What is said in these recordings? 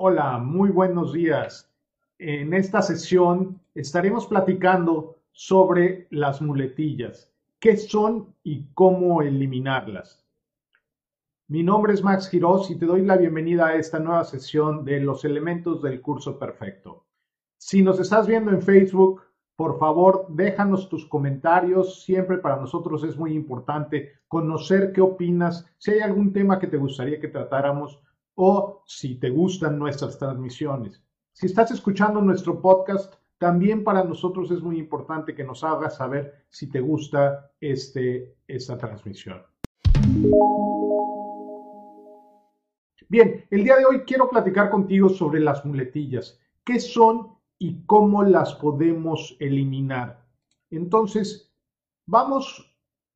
Hola, muy buenos días. En esta sesión estaremos platicando sobre las muletillas, qué son y cómo eliminarlas. Mi nombre es Max Girós y te doy la bienvenida a esta nueva sesión de los elementos del curso perfecto. Si nos estás viendo en Facebook, por favor, déjanos tus comentarios. Siempre para nosotros es muy importante conocer qué opinas, si hay algún tema que te gustaría que tratáramos o si te gustan nuestras transmisiones. Si estás escuchando nuestro podcast, también para nosotros es muy importante que nos hagas saber si te gusta este, esta transmisión. Bien, el día de hoy quiero platicar contigo sobre las muletillas. ¿Qué son y cómo las podemos eliminar? Entonces, vamos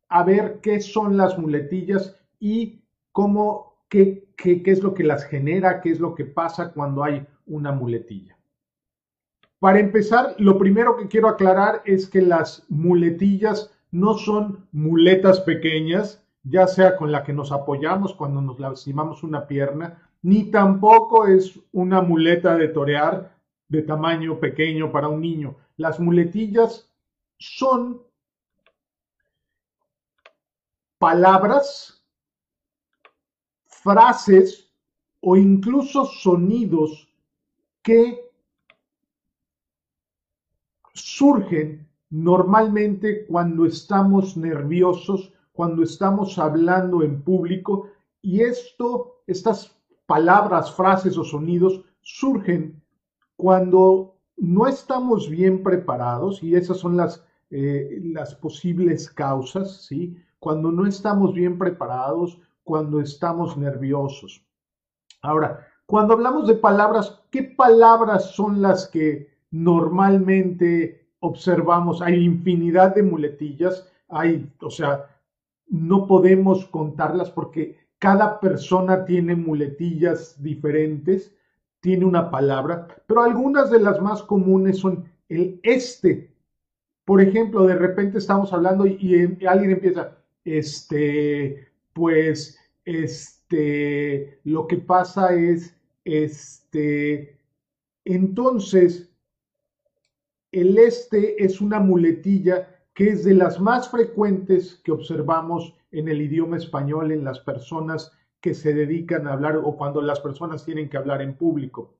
a ver qué son las muletillas y cómo qué, es lo que las genera, qué es lo que pasa cuando hay una muletilla. Para empezar, lo primero que quiero aclarar es que las muletillas no son muletas pequeñas, ya sea con la que nos apoyamos cuando nos lastimamos una pierna, ni tampoco es una muleta de torear de tamaño pequeño para un niño. Las muletillas son palabras frases o incluso sonidos que surgen normalmente cuando estamos nerviosos, cuando estamos hablando en público y esto, estas palabras, frases o sonidos surgen cuando no estamos bien preparados y esas son las, eh, las posibles causas, ¿sí? Cuando no estamos bien preparados, cuando estamos nerviosos. Ahora, cuando hablamos de palabras, ¿qué palabras son las que normalmente observamos? Hay infinidad de muletillas, hay, o sea, no podemos contarlas porque cada persona tiene muletillas diferentes, tiene una palabra, pero algunas de las más comunes son el este. Por ejemplo, de repente estamos hablando y, y alguien empieza, este, pues este, lo que pasa es, este, entonces, el este es una muletilla que es de las más frecuentes que observamos en el idioma español en las personas que se dedican a hablar o cuando las personas tienen que hablar en público.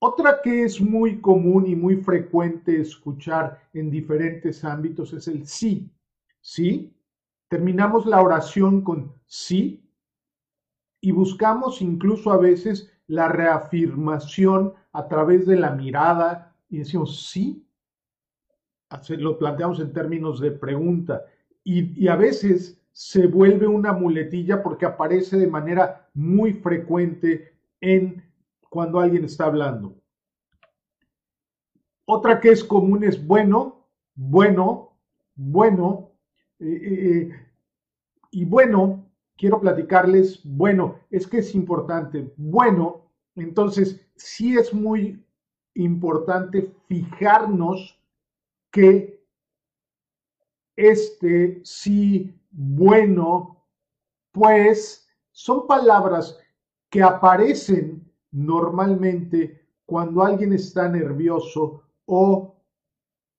Otra que es muy común y muy frecuente escuchar en diferentes ámbitos es el sí. ¿Sí? Terminamos la oración con sí y buscamos incluso a veces la reafirmación a través de la mirada y decimos sí, lo planteamos en términos de pregunta y, y a veces se vuelve una muletilla porque aparece de manera muy frecuente en cuando alguien está hablando. Otra que es común es bueno, bueno, bueno, y bueno, quiero platicarles, bueno, es que es importante, bueno, entonces sí es muy importante fijarnos que este sí, bueno, pues son palabras que aparecen normalmente cuando alguien está nervioso o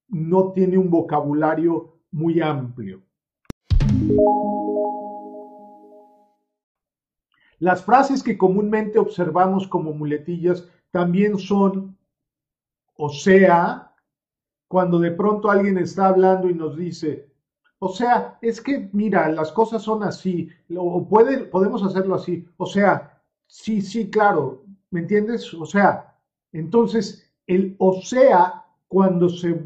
no tiene un vocabulario muy amplio. Las frases que comúnmente observamos como muletillas también son, o sea, cuando de pronto alguien está hablando y nos dice, o sea, es que mira, las cosas son así, o puede, podemos hacerlo así, o sea, sí, sí, claro, ¿me entiendes? O sea, entonces el o sea, cuando se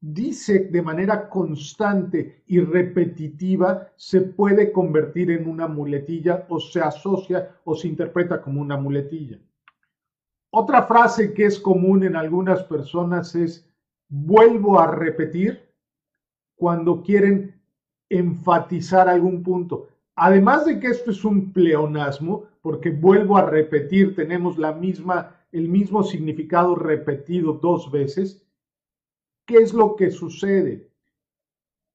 dice de manera constante y repetitiva, se puede convertir en una muletilla o se asocia o se interpreta como una muletilla. Otra frase que es común en algunas personas es vuelvo a repetir cuando quieren enfatizar algún punto. Además de que esto es un pleonasmo, porque vuelvo a repetir, tenemos la misma, el mismo significado repetido dos veces, ¿Qué es lo que sucede?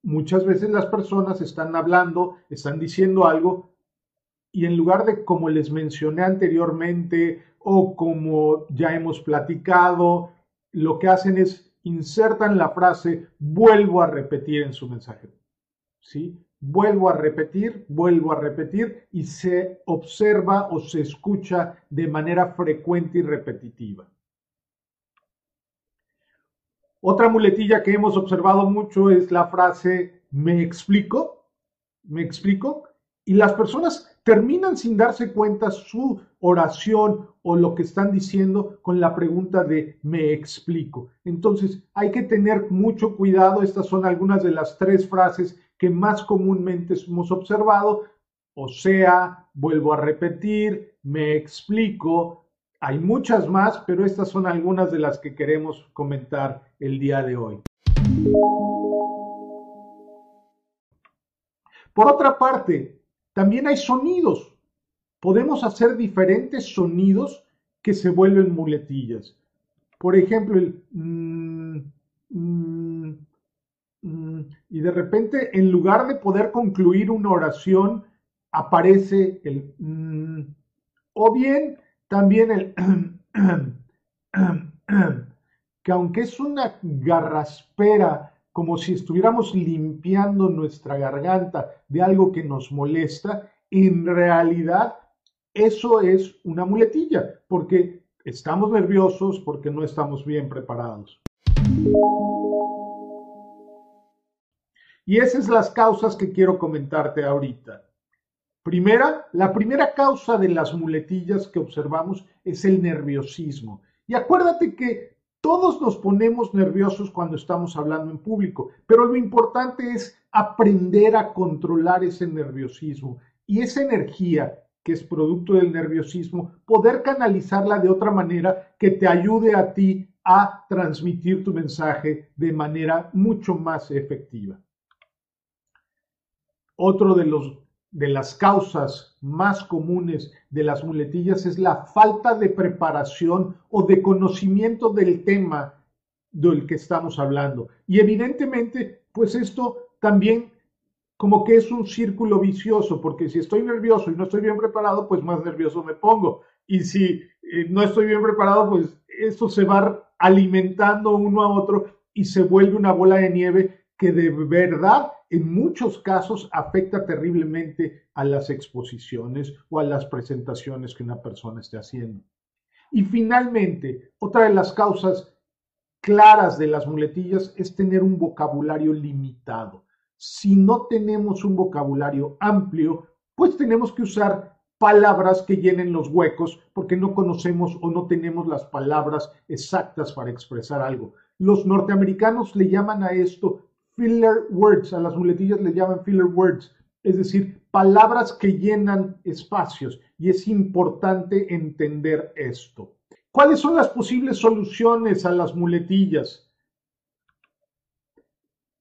Muchas veces las personas están hablando, están diciendo algo y en lugar de como les mencioné anteriormente o como ya hemos platicado, lo que hacen es insertan la frase vuelvo a repetir en su mensaje. ¿Sí? Vuelvo a repetir, vuelvo a repetir y se observa o se escucha de manera frecuente y repetitiva. Otra muletilla que hemos observado mucho es la frase me explico, me explico, y las personas terminan sin darse cuenta su oración o lo que están diciendo con la pregunta de me explico. Entonces hay que tener mucho cuidado. Estas son algunas de las tres frases que más comúnmente hemos observado. O sea, vuelvo a repetir, me explico. Hay muchas más, pero estas son algunas de las que queremos comentar el día de hoy. Por otra parte, también hay sonidos. Podemos hacer diferentes sonidos que se vuelven muletillas. Por ejemplo, el mm, mm, mm, y de repente, en lugar de poder concluir una oración, aparece el o bien también el que aunque es una garraspera como si estuviéramos limpiando nuestra garganta de algo que nos molesta, en realidad eso es una muletilla, porque estamos nerviosos, porque no estamos bien preparados. Y esas son las causas que quiero comentarte ahorita. Primera, la primera causa de las muletillas que observamos es el nerviosismo. Y acuérdate que todos nos ponemos nerviosos cuando estamos hablando en público, pero lo importante es aprender a controlar ese nerviosismo y esa energía que es producto del nerviosismo, poder canalizarla de otra manera que te ayude a ti a transmitir tu mensaje de manera mucho más efectiva. Otro de los de las causas más comunes de las muletillas es la falta de preparación o de conocimiento del tema del que estamos hablando. Y evidentemente, pues esto también como que es un círculo vicioso, porque si estoy nervioso y no estoy bien preparado, pues más nervioso me pongo. Y si eh, no estoy bien preparado, pues esto se va alimentando uno a otro y se vuelve una bola de nieve que de verdad en muchos casos afecta terriblemente a las exposiciones o a las presentaciones que una persona esté haciendo. Y finalmente, otra de las causas claras de las muletillas es tener un vocabulario limitado. Si no tenemos un vocabulario amplio, pues tenemos que usar palabras que llenen los huecos porque no conocemos o no tenemos las palabras exactas para expresar algo. Los norteamericanos le llaman a esto filler words, a las muletillas le llaman filler words, es decir, palabras que llenan espacios y es importante entender esto. ¿Cuáles son las posibles soluciones a las muletillas?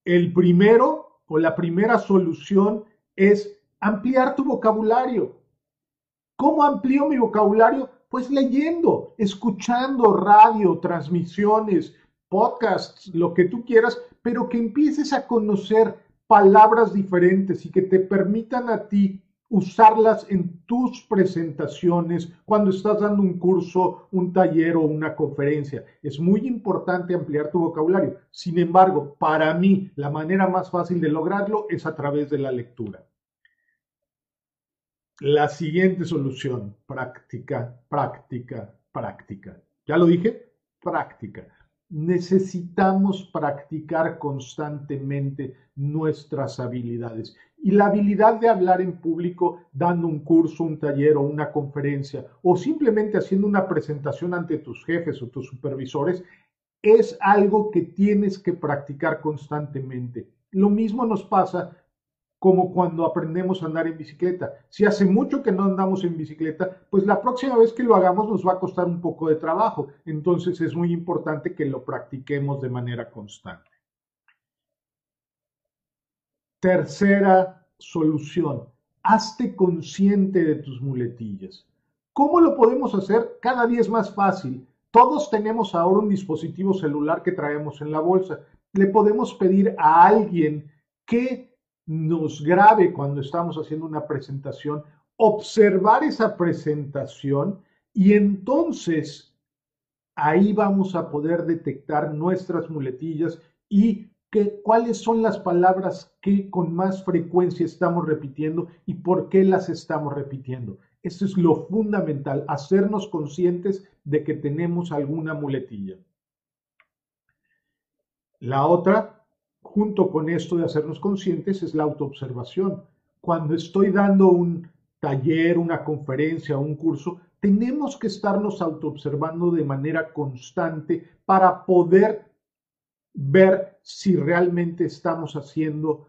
El primero o la primera solución es ampliar tu vocabulario. ¿Cómo amplío mi vocabulario? Pues leyendo, escuchando radio, transmisiones, podcasts, lo que tú quieras, pero que empieces a conocer palabras diferentes y que te permitan a ti usarlas en tus presentaciones cuando estás dando un curso, un taller o una conferencia. Es muy importante ampliar tu vocabulario. Sin embargo, para mí, la manera más fácil de lograrlo es a través de la lectura. La siguiente solución, práctica, práctica, práctica. ¿Ya lo dije? Práctica necesitamos practicar constantemente nuestras habilidades. Y la habilidad de hablar en público dando un curso, un taller o una conferencia o simplemente haciendo una presentación ante tus jefes o tus supervisores es algo que tienes que practicar constantemente. Lo mismo nos pasa como cuando aprendemos a andar en bicicleta. Si hace mucho que no andamos en bicicleta, pues la próxima vez que lo hagamos nos va a costar un poco de trabajo. Entonces es muy importante que lo practiquemos de manera constante. Tercera solución, hazte consciente de tus muletillas. ¿Cómo lo podemos hacer? Cada día es más fácil. Todos tenemos ahora un dispositivo celular que traemos en la bolsa. Le podemos pedir a alguien que nos grabe cuando estamos haciendo una presentación observar esa presentación y entonces ahí vamos a poder detectar nuestras muletillas y cuáles son las palabras que con más frecuencia estamos repitiendo y por qué las estamos repitiendo. Eso es lo fundamental, hacernos conscientes de que tenemos alguna muletilla. La otra, junto con esto de hacernos conscientes, es la autoobservación. Cuando estoy dando un taller, una conferencia, un curso, tenemos que estarnos autoobservando de manera constante para poder ver si realmente estamos haciendo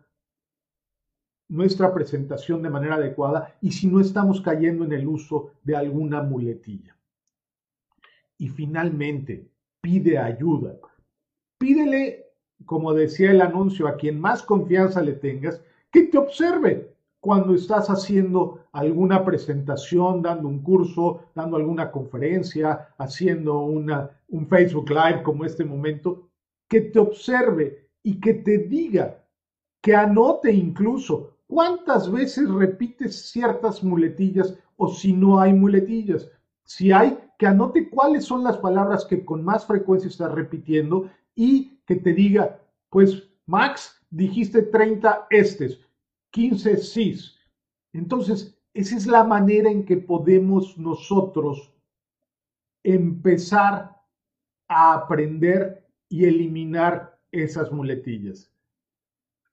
nuestra presentación de manera adecuada y si no estamos cayendo en el uso de alguna muletilla. Y finalmente, pide ayuda. Pídele, como decía el anuncio, a quien más confianza le tengas, que te observe cuando estás haciendo alguna presentación, dando un curso, dando alguna conferencia, haciendo una, un Facebook Live como este momento, que te observe y que te diga, que anote incluso cuántas veces repites ciertas muletillas o si no hay muletillas. Si hay, que anote cuáles son las palabras que con más frecuencia estás repitiendo y que te diga, pues Max, dijiste 30 estes, 15 sis. Entonces, esa es la manera en que podemos nosotros empezar a aprender y eliminar esas muletillas.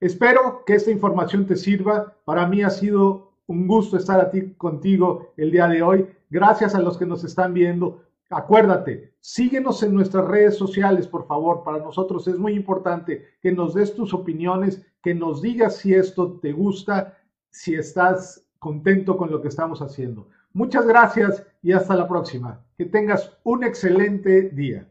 Espero que esta información te sirva. Para mí ha sido un gusto estar aquí contigo el día de hoy. Gracias a los que nos están viendo. Acuérdate, síguenos en nuestras redes sociales, por favor. Para nosotros es muy importante que nos des tus opiniones, que nos digas si esto te gusta, si estás contento con lo que estamos haciendo. Muchas gracias y hasta la próxima. Que tengas un excelente día.